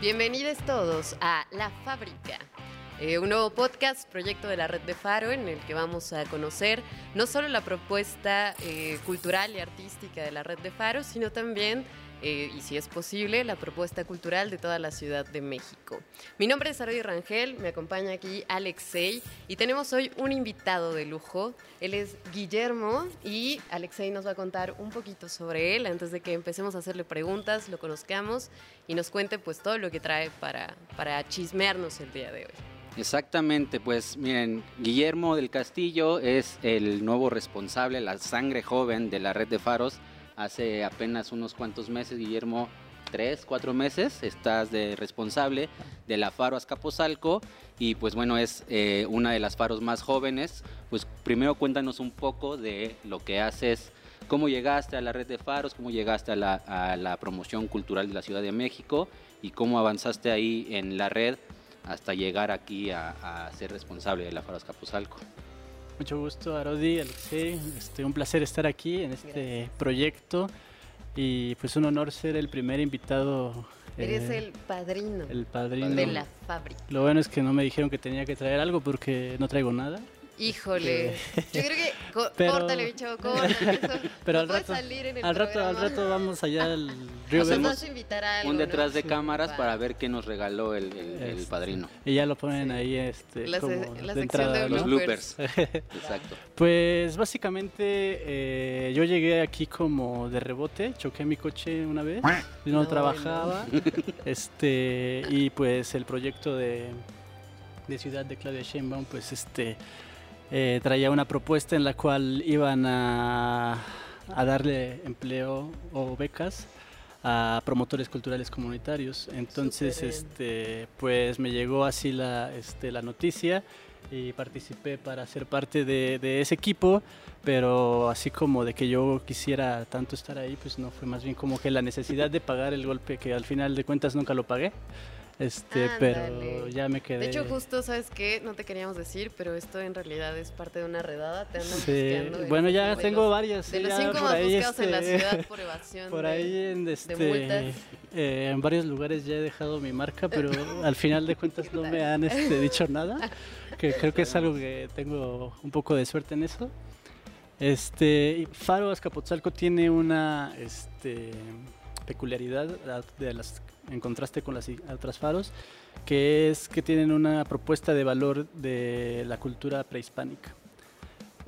Bienvenidos todos a La Fábrica, eh, un nuevo podcast, proyecto de la Red de Faro, en el que vamos a conocer no solo la propuesta eh, cultural y artística de la Red de Faro, sino también eh, y si es posible, la propuesta cultural de toda la Ciudad de México. Mi nombre es Arodi Rangel, me acompaña aquí Alexei y tenemos hoy un invitado de lujo. Él es Guillermo y Alexei nos va a contar un poquito sobre él antes de que empecemos a hacerle preguntas, lo conozcamos y nos cuente pues todo lo que trae para, para chismearnos el día de hoy. Exactamente, pues miren, Guillermo del Castillo es el nuevo responsable, la sangre joven de la red de faros hace apenas unos cuantos meses, Guillermo, tres, cuatro meses, estás de responsable de la Faro Azcapotzalco y pues bueno, es eh, una de las faros más jóvenes. Pues primero cuéntanos un poco de lo que haces, cómo llegaste a la red de faros, cómo llegaste a la, promoción cultural de la Ciudad de México y cómo avanzaste ahí en la red hasta llegar aquí a, a ser responsable de la Faro Azcapotzalco. Mucho gusto, Arodi, Alexei. Este, un placer estar aquí en este proyecto y pues un honor ser el primer invitado. Eres eh, el padrino. El padrino. De la fábrica. Lo bueno es que no me dijeron que tenía que traer algo porque no traigo nada. Híjole. Yo creo que pero, córtale, bicho, córtale. pero al rato, salir en el al rato, al rato vamos allá al río Vemos un detrás de cámaras para ver qué nos regaló el, el, este, padrino. Y ya lo ponen ahí este la, como la de entrada, de los bloopers. Exacto. Pues básicamente eh, yo llegué aquí como de rebote, choqué mi coche una vez, y no, trabajaba. Este y pues el proyecto de de Ciudad de Claudia Sheinbaum pues este eh, traía una propuesta en la cual iban a, darle empleo o becas a promotores culturales comunitarios. Entonces, este, pues me llegó así la, este, la noticia y participé para ser parte de, de, ese equipo, pero así como de que yo quisiera tanto estar ahí, pues no fue más bien como que la necesidad de pagar el golpe que al final de cuentas nunca lo pagué. Este, pero ya me quedé. De hecho, justo, ¿sabes qué? No te queríamos decir, pero esto en realidad es parte de una redada. Te andan sí. Bueno, ya tengo varias. De los cinco más buscados en la este, ciudad por evasión. Por ahí en, este, eh, en varios lugares ya he dejado mi marca, pero al final de cuentas no me han este, dicho nada. Que creo que es algo que tengo un poco de suerte en eso. Este, Faro Azcapotzalco tiene una este, peculiaridad de las en contraste con las otras faros, que es que tienen una propuesta de valor de la cultura prehispánica.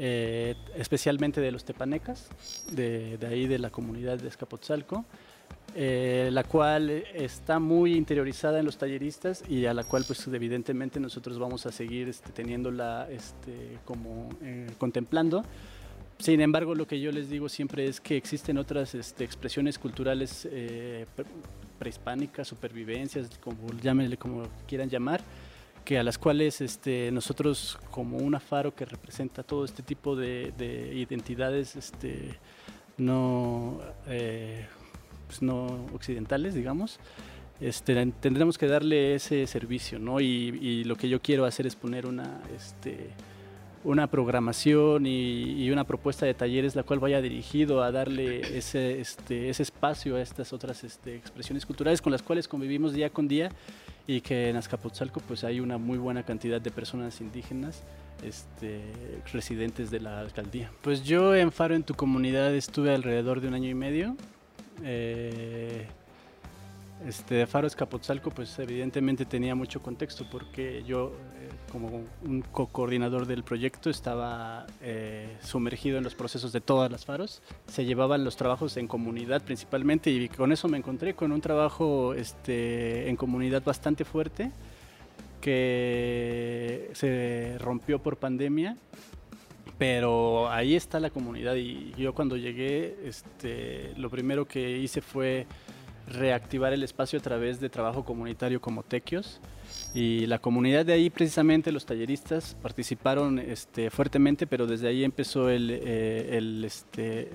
Eh, especialmente de los tepanecas, de, ahí de la comunidad de Escapotzalco, eh, la cual está muy interiorizada en los talleristas y a la cual pues evidentemente nosotros vamos a seguir este, teniéndola este, como eh, contemplando. Sin embargo, lo que yo les digo siempre es que existen otras este, expresiones culturales prehispánicas, supervivencias, como llámenle como quieran llamar, que a las cuales este, nosotros como una faro que representa todo este tipo de, identidades este, no, eh, pues no occidentales, digamos, este, tendremos que darle ese servicio, ¿no? Y, y, lo que yo quiero hacer es poner una, este, una programación y, una propuesta de talleres la cual vaya dirigido a darle ese, este, ese espacio a estas otras este, expresiones culturales con las cuales convivimos día con día y que en Azcapotzalco pues hay una muy buena cantidad de personas indígenas este, residentes de la alcaldía. Pues yo en Faro en tu comunidad estuve alrededor de un año y medio. Eh, este, Faro Escapotzalco, pues evidentemente tenía mucho contexto porque yo, eh, como un co-coordinador del proyecto, estaba eh, sumergido en los procesos de todas las faros. Se llevaban los trabajos en comunidad principalmente y con eso me encontré con un trabajo este, en comunidad bastante fuerte que se rompió por pandemia pero ahí está la comunidad y yo cuando llegué este, lo primero que hice fue reactivar el espacio a través de trabajo comunitario como Tequios. Y la comunidad de ahí, precisamente los talleristas, participaron este, fuertemente, pero desde ahí empezó el, eh, este,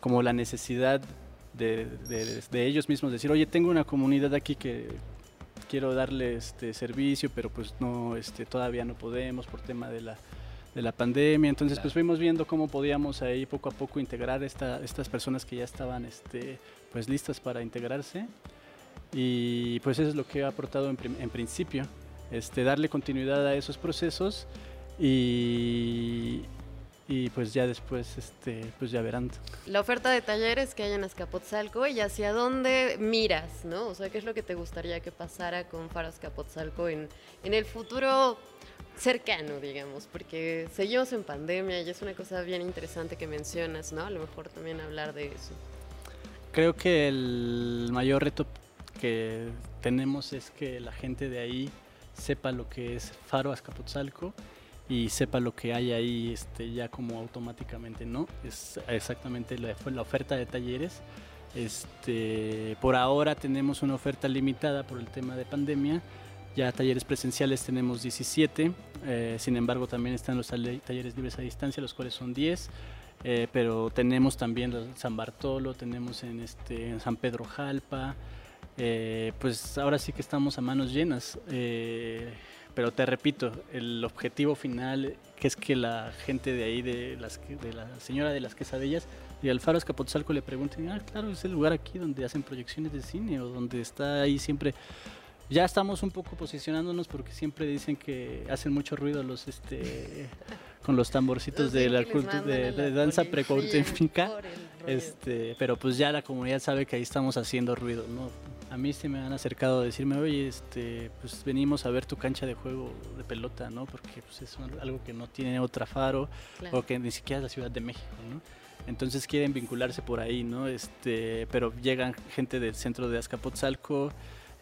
como la necesidad de, ellos mismos decir, oye, tengo una comunidad aquí que quiero darle este servicio, pero pues no, este, todavía no podemos por tema de la, de la pandemia. Entonces, pues fuimos viendo cómo podíamos ahí poco a poco integrar esta, estas personas que ya estaban este, pues listas para integrarse. y pues eso es lo que he aportado en, en principio, este, darle continuidad a esos procesos y, y pues ya después este pues ya verán. La oferta de talleres que hay en Azcapotzalco y hacia dónde miras, ¿no? O sea, ¿qué es lo que te gustaría que pasara con Faro Azcapotzalco en, en el futuro cercano, digamos? Porque seguimos en pandemia y es una cosa bien interesante que mencionas, ¿no? A lo mejor también hablar de eso. Creo que el mayor reto que tenemos es que la gente de ahí sepa lo que es Faro Azcapotzalco y sepa lo que hay ahí este, ya como automáticamente, ¿no? Es exactamente la, la oferta de talleres. Este, por ahora tenemos una oferta limitada por el tema de pandemia. Ya talleres presenciales tenemos 17, eh, sin embargo también están los talleres libres a distancia, los cuales son 10. Eh, pero tenemos también San Bartolo, tenemos en, este, San Pedro Jalpa, eh, pues ahora sí que estamos a manos llenas. Pero te repito, el objetivo final que es que la gente de ahí, de, las, de la señora de las quesadillas, y al Faro Escapotzalco le pregunten, ah, claro, es el lugar aquí donde hacen proyecciones de cine o donde está ahí siempre. Ya estamos un poco posicionándonos porque siempre dicen que hacen mucho ruido los este con los tamborcitos de la de, de, danza precontemplica. Este, pero pues ya la comunidad sabe que ahí estamos haciendo ruido, ¿no? a mí se me han acercado a decirme, oye, este, pues venimos a ver tu cancha de juego de pelota, ¿no? Porque pues, es algo que no tiene otra faro o que ni siquiera es la Ciudad de México, ¿no? Entonces quieren vincularse por ahí, ¿no? Este, pero llegan gente del centro de Azcapotzalco,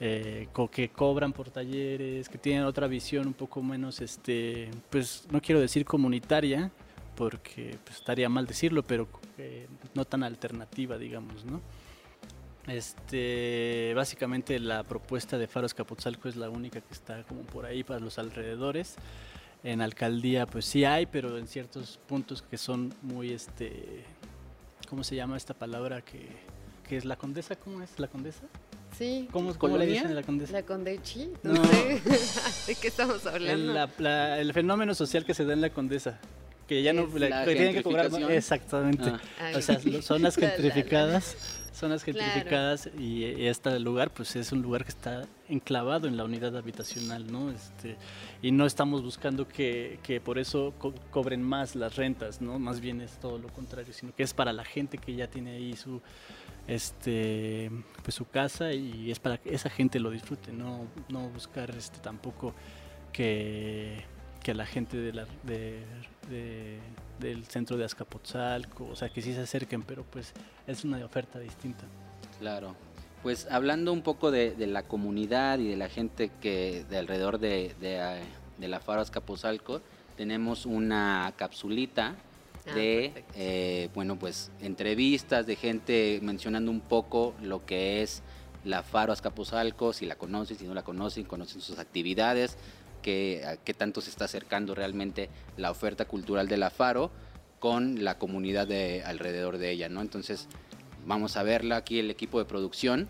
eh, que cobran por talleres, que tienen otra visión un poco menos, este, pues no quiero decir comunitaria, porque pues, estaría mal decirlo, pero eh, no tan alternativa, digamos, ¿no? Este, básicamente la propuesta de Faros Capotzalco es la única que está como por ahí para los alrededores. En alcaldía pues sí hay, pero en ciertos puntos que son muy este ¿cómo se llama esta palabra que, que es la condesa? ¿Cómo es la condesa? Sí. ¿Cómo, ¿cómo le dicen a la condesa? La condechi, no, sé de qué estamos hablando. El, el fenómeno social que se da en la condesa que ya no tienen que cobrar exactamente ah. o sea son las gentrificadas zonas gentrificadas y, este lugar pues es un lugar que está enclavado en la unidad habitacional, ¿no? Este, y no estamos buscando que, que por eso cobren más las rentas, ¿no? Más bien es todo lo contrario, sino que es para la gente que ya tiene ahí su este pues su casa y es para que esa gente lo disfrute, no, no buscar este tampoco que, que la gente de la, de, del centro de Azcapotzalco, o sea, que sí se acerquen, pero pues es una oferta distinta. Claro. Pues hablando un poco de, la comunidad y de la gente que de alrededor de, de, la Faro Azcapotzalco, tenemos una capsulita ah, de, eh, bueno, pues entrevistas de gente mencionando un poco lo que es la Faro Azcapotzalco, si la conocen, si no la conocen, conocen sus actividades, qué, qué tanto se está acercando realmente la oferta cultural de la Faro con la comunidad de alrededor de ella, ¿no? Entonces, vamos a verla aquí el equipo de producción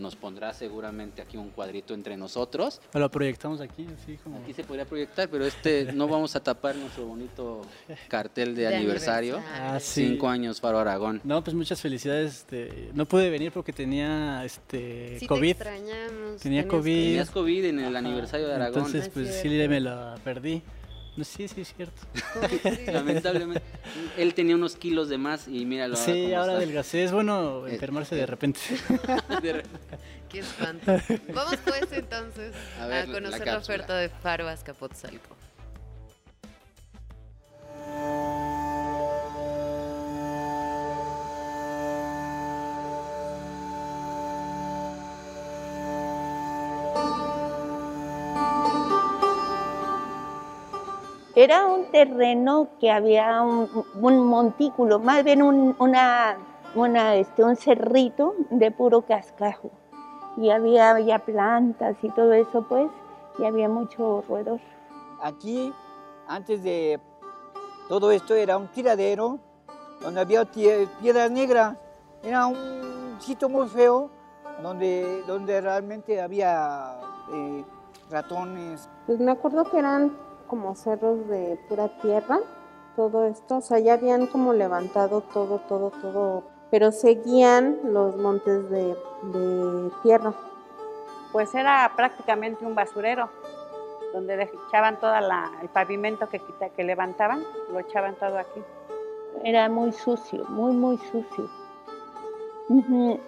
nos pondrá seguramente aquí un cuadrito entre nosotros. Lo proyectamos aquí, así como... Aquí se podría proyectar, pero este no vamos a tapar nuestro bonito cartel de, aniversario. Ah, Cinco años Faro Aragón. No, pues muchas felicidades. Este, no pude venir porque tenía este COVID. Tenía COVID. Tenías COVID en el aniversario de Aragón. Entonces, pues sí me la perdí. Sí, sí, es cierto. Lamentablemente. Él tenía unos kilos de más y míralo. Sí, ahora, adelgacé. Es bueno eh, enfermarse de eh. repente. Qué espanto. Vamos pues entonces a, conocer la, oferta de Faro Azcapotzalco. Era un terreno que había un, montículo, más bien un, una, una, este, un cerrito de puro cascajo. Y había ya plantas y todo eso, pues, y había mucho roedor. Aquí, antes de todo esto, era un tiradero donde había piedra negra. Era un sitio muy feo donde, donde realmente había eh, ratones. Pues me acuerdo que eran como cerros de pura tierra, todo esto, o sea, ya habían como levantado todo, todo, todo, pero seguían los montes de, tierra. Pues era prácticamente un basurero, donde echaban todo el pavimento que, que levantaban, lo echaban todo aquí. Era muy sucio, muy, muy sucio.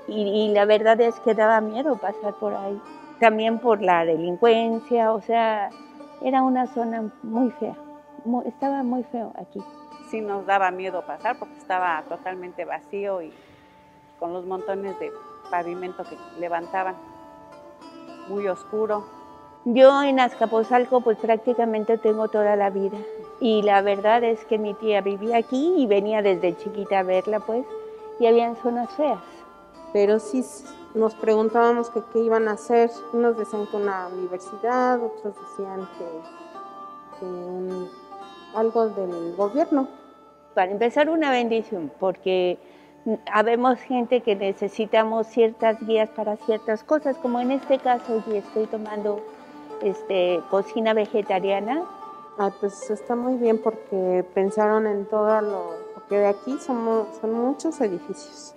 y, la verdad es que daba miedo pasar por ahí. También por la delincuencia, o sea, era una zona muy fea. estaba muy feo aquí. Sí nos daba miedo pasar porque estaba totalmente vacío y con los montones de pavimento que levantaban. Muy oscuro. Yo en Azcapotzalco pues prácticamente tengo toda la vida y la verdad es que mi tía vivía aquí y venía desde chiquita a verla pues y habían zonas feas. Pero sí nos preguntábamos que qué iban a hacer, unos decían que una universidad, otros decían que, algo del gobierno. Para empezar una bendición, porque habemos gente que necesitamos ciertas guías para ciertas cosas, como en este caso yo estoy tomando este, cocina vegetariana. Ah, pues está muy bien porque pensaron en todo lo, porque de aquí somos, son muchos edificios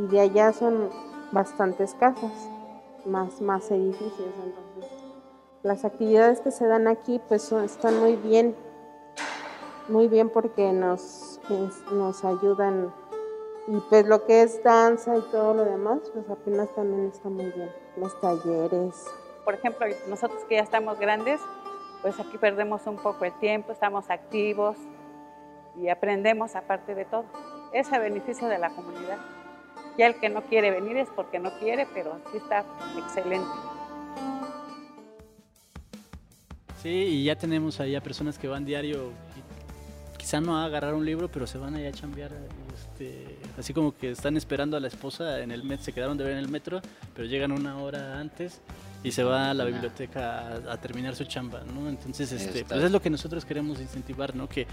y de allá son bastantes casas, más, más edificios. Entonces, las actividades que se dan aquí pues están muy bien, muy bien porque nos, nos ayudan y pues lo que es danza y todo lo demás, pues apenas también está muy bien. Los talleres. Por ejemplo, nosotros que ya estamos grandes, pues aquí perdemos un poco el tiempo, estamos activos y aprendemos aparte de todo. Es a beneficio de la comunidad. Ya el que no quiere venir es porque no quiere, pero sí está excelente. Sí, y ya tenemos ahí a personas que van diario, quizá no a agarrar un libro, pero se van allá a chambear. Este, así como que están esperando a la esposa en el metro, se quedaron de ver en el metro, pero llegan una hora antes y se va a la biblioteca a, terminar su chamba, ¿no? Entonces, este, pues es lo que nosotros queremos incentivar, ¿no? Que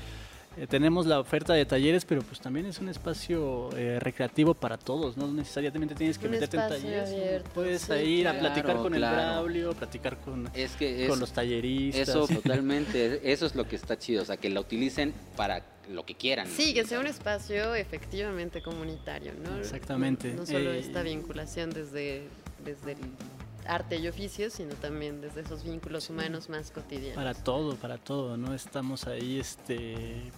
eh, tenemos la oferta de talleres, pero pues también es un espacio eh, recreativo para todos, no necesariamente tienes que meterte en talleres. puedes ir a platicar con el Braulio, platicar con, es que con los talleristas. Eso totalmente, eso es lo que está chido, o sea, que la utilicen para lo que quieran. Sí, que sea un espacio efectivamente comunitario, ¿no? Exactamente. No, solo eh, esta vinculación desde, desde el arte y oficio, sino también desde esos vínculos humanos más cotidianos. Para todo, para todo, ¿no? Estamos ahí, este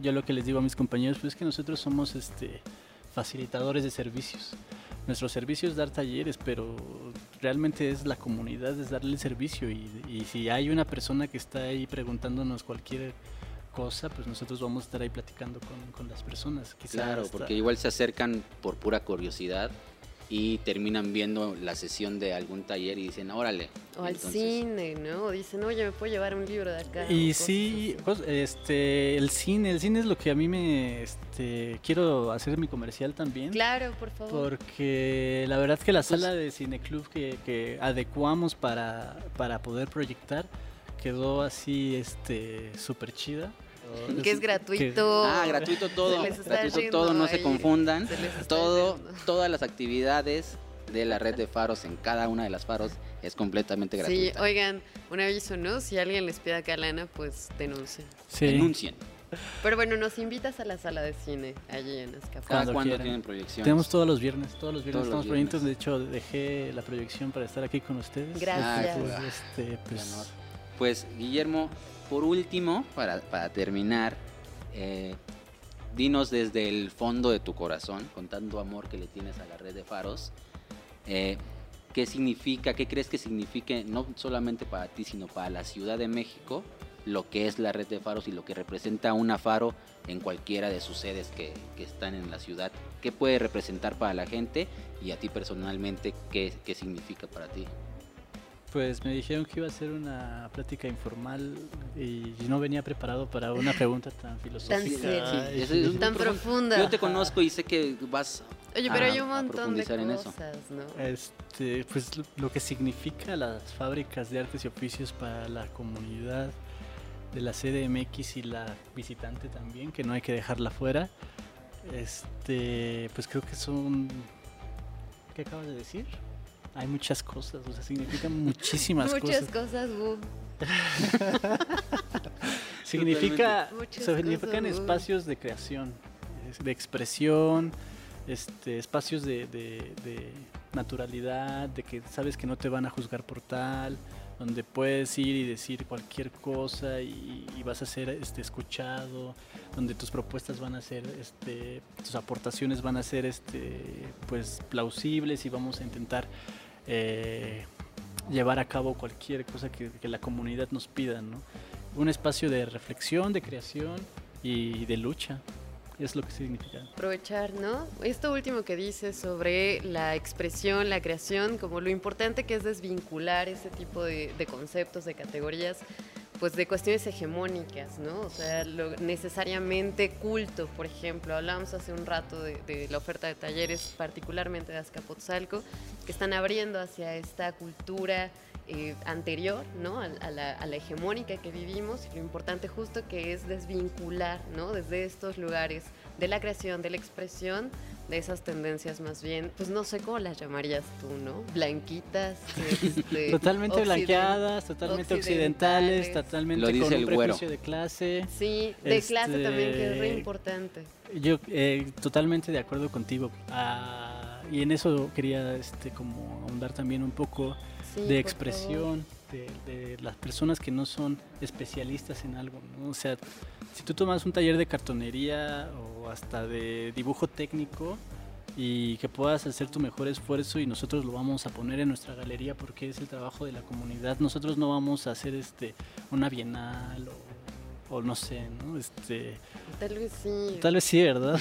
yo lo que les digo a mis compañeros pues es que nosotros somos este facilitadores de servicios. Nuestro servicio es dar talleres, pero realmente es la comunidad, es darle el servicio y, si hay una persona que está ahí preguntándonos cualquier cosa, pues nosotros vamos a estar ahí platicando con, con las personas. claro, porque igual se acercan por pura curiosidad y terminan viendo la sesión de algún taller y dicen, órale. O al cine, ¿no? O dicen, oye, me puedo llevar un libro de acá. Y sí, pues, este, el cine, el cine es lo que a mí me, este, quiero hacer mi comercial también. Claro, por favor. Porque la verdad es que la sala de cineclub que, que adecuamos para, para poder proyectar quedó así, este, súper chida que es gratuito. ah, gratuito todo. Gratuito todo, no se confundan. todo, todas las actividades de la red de faros en cada una de las faros es completamente gratuito. Sí, oigan, un aviso, ¿no? Si alguien les pide acá lana, pues denuncien. Sí. Denuncien. Pero bueno, nos invitas a la sala de cine allí en Azcapotzalco. ¿Cuándo tienen proyección? Tenemos todos los viernes, todos los viernes estamos proyectos. De hecho, dejé la proyección para estar aquí con ustedes. Gracias. Pues, este, pues, pues Guillermo, por último, para, terminar, eh, dinos desde el fondo de tu corazón, con tanto amor que le tienes a la red de faros, eh, qué significa, qué crees que signifique, no solamente para ti, sino para la Ciudad de México, lo que es la red de faros y lo que representa una faro en cualquiera de sus sedes que, están en la ciudad. ¿Qué puede representar para la gente y a ti personalmente qué significa para ti? Pues me dijeron que iba a ser una plática informal y no venía preparado para una pregunta tan filosófica. Tan, tan profunda. Yo te conozco y sé que vas Oye, pero hay un montón de cosas, ¿no? Este, pues lo que significa las fábricas de artes y oficios para la comunidad de la CDMX y la visitante también, que no hay que dejarla fuera. Este, pues creo que son ¿Qué acabas de decir? Hay muchas cosas, o sea, significan muchísimas cosas. Muchas cosas, significa, significan espacios de creación, de expresión, este, espacios de, naturalidad, de que sabes que no te van a juzgar por tal, donde puedes ir y decir cualquier cosa y, vas a ser este, escuchado, donde tus propuestas van a ser, este, tus aportaciones van a ser este, pues, plausibles y vamos a intentar eh, llevar a cabo cualquier cosa que, la comunidad nos pida. ¿no? Un espacio de reflexión, de creación y de lucha es lo que significa. Aprovechar, ¿no? Esto último que dices sobre la expresión, la creación, como lo importante que es desvincular ese tipo de, conceptos, de categorías, pues de cuestiones hegemónicas, ¿no? O sea, necesariamente culto, por ejemplo. Hablábamos hace un rato de, la oferta de talleres, particularmente de Azcapotzalco, que están abriendo hacia esta cultura eh, anterior ¿no? A, la, hegemónica que vivimos y lo importante justo que es desvincular ¿no? desde estos lugares de la creación, de la expresión, de esas tendencias más bien, pues no sé cómo las llamarías tú, ¿no? Blanquitas, este, totalmente blanqueadas, totalmente occidentales, totalmente con un prejuicio de clase. Sí, de clase también que es re este, importante. Yo eh, totalmente de acuerdo contigo. Ah, y en eso quería este como ahondar también un poco de expresión de, las personas que no son especialistas en algo. O sea, si tú tomas un taller de cartonería o hasta de dibujo técnico y que puedas hacer tu mejor esfuerzo y nosotros lo vamos a poner en nuestra galería porque es el trabajo de la comunidad, nosotros no vamos a hacer este una bienal o, no sé, ¿no? Este, tal vez sí. Tal vez sí, ¿verdad?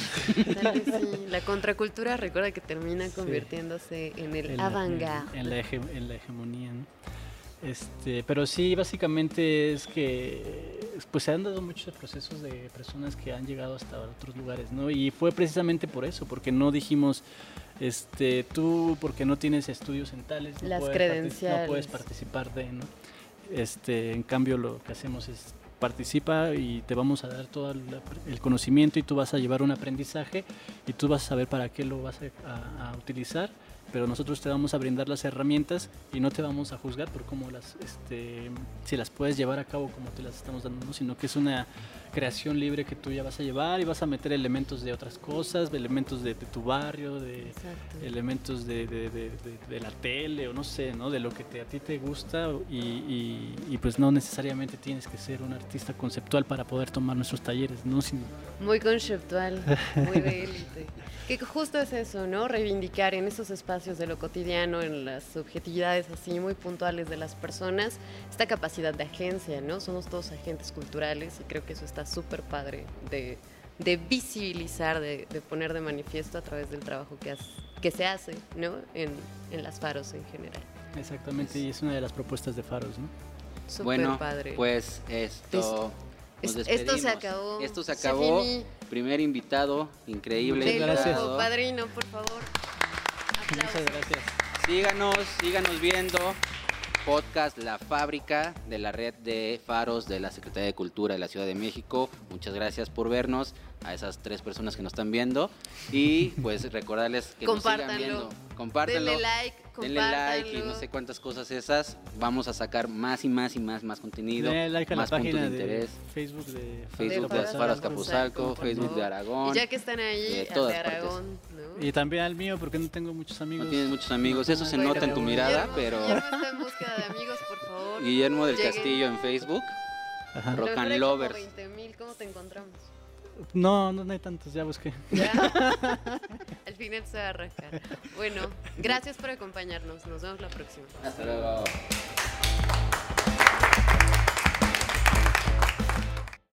Tal vez sí. La contracultura recuerda que termina convirtiéndose en el avant En, la, en la hegemonía, ¿no? Este, pero sí, básicamente es que pues se han dado muchos procesos de personas que han llegado hasta otros lugares, ¿no? Y fue precisamente por eso, porque no dijimos, este, tú porque no tienes estudios en tales, no, puedes, no puedes participar de, ¿no? Este, en cambio lo que hacemos es participa y te vamos a dar todo el conocimiento y tú vas a llevar un aprendizaje y tú vas a saber para qué lo vas a utilizar pero nosotros te vamos a brindar las herramientas y no te vamos a juzgar por cómo las, este, si las puedes llevar a cabo como te las estamos dando, sino que es una creación libre que tú ya vas a llevar y vas a meter elementos de otras cosas, elementos de, tu barrio, de elementos de, de, la tele o no sé, ¿no? de lo que te, a ti te gusta y, y, pues no necesariamente tienes que ser un artista conceptual para poder tomar nuestros talleres, ¿no? Sino... Muy conceptual, muy de élite. Que justo es eso, ¿no? Reivindicar en esos espacios de lo cotidiano, en las subjetividades así muy puntuales de las personas, esta capacidad de agencia, ¿no? Somos todos agentes culturales y creo que eso está súper padre de, visibilizar, de, poner de manifiesto a través del trabajo que, que se hace, ¿no? En, las faros en general. Exactamente, y es una de las propuestas de faros, ¿no? Súper bueno, padre. pues esto... esto se acabó. Esto se acabó. Primer invitado, increíble. gracias. padrino, por favor. Muchas gracias. Síganos, síganos viendo. Podcast La Fábrica de la red de faros de la Secretaría de Cultura de la Ciudad de México. Muchas gracias por vernos a esas tres personas que nos están viendo y pues recordarles que nos sigan viendo. Compártanlo. Denle like, Denle like y no sé cuántas cosas esas. Vamos a sacar más y más y más más contenido. Denle like a más la página de, interés. Facebook de Facebook de, Faros Capuzalco, Facebook de Aragón. Y ya que están ahí, de, Aragón. Y también al mío, porque no tengo muchos amigos. No tienes muchos amigos, eso se nota en tu mirada, pero... Guillermo está en búsqueda de amigos, por favor. Guillermo del Castillo en Facebook. Ajá. Rock and Lovers. 20, ¿Cómo te encontramos? No, no hay tantos, ya busqué. ¿Ya? Al final se va a arrancar. Bueno, gracias por acompañarnos. Nos vemos la próxima. Hasta luego.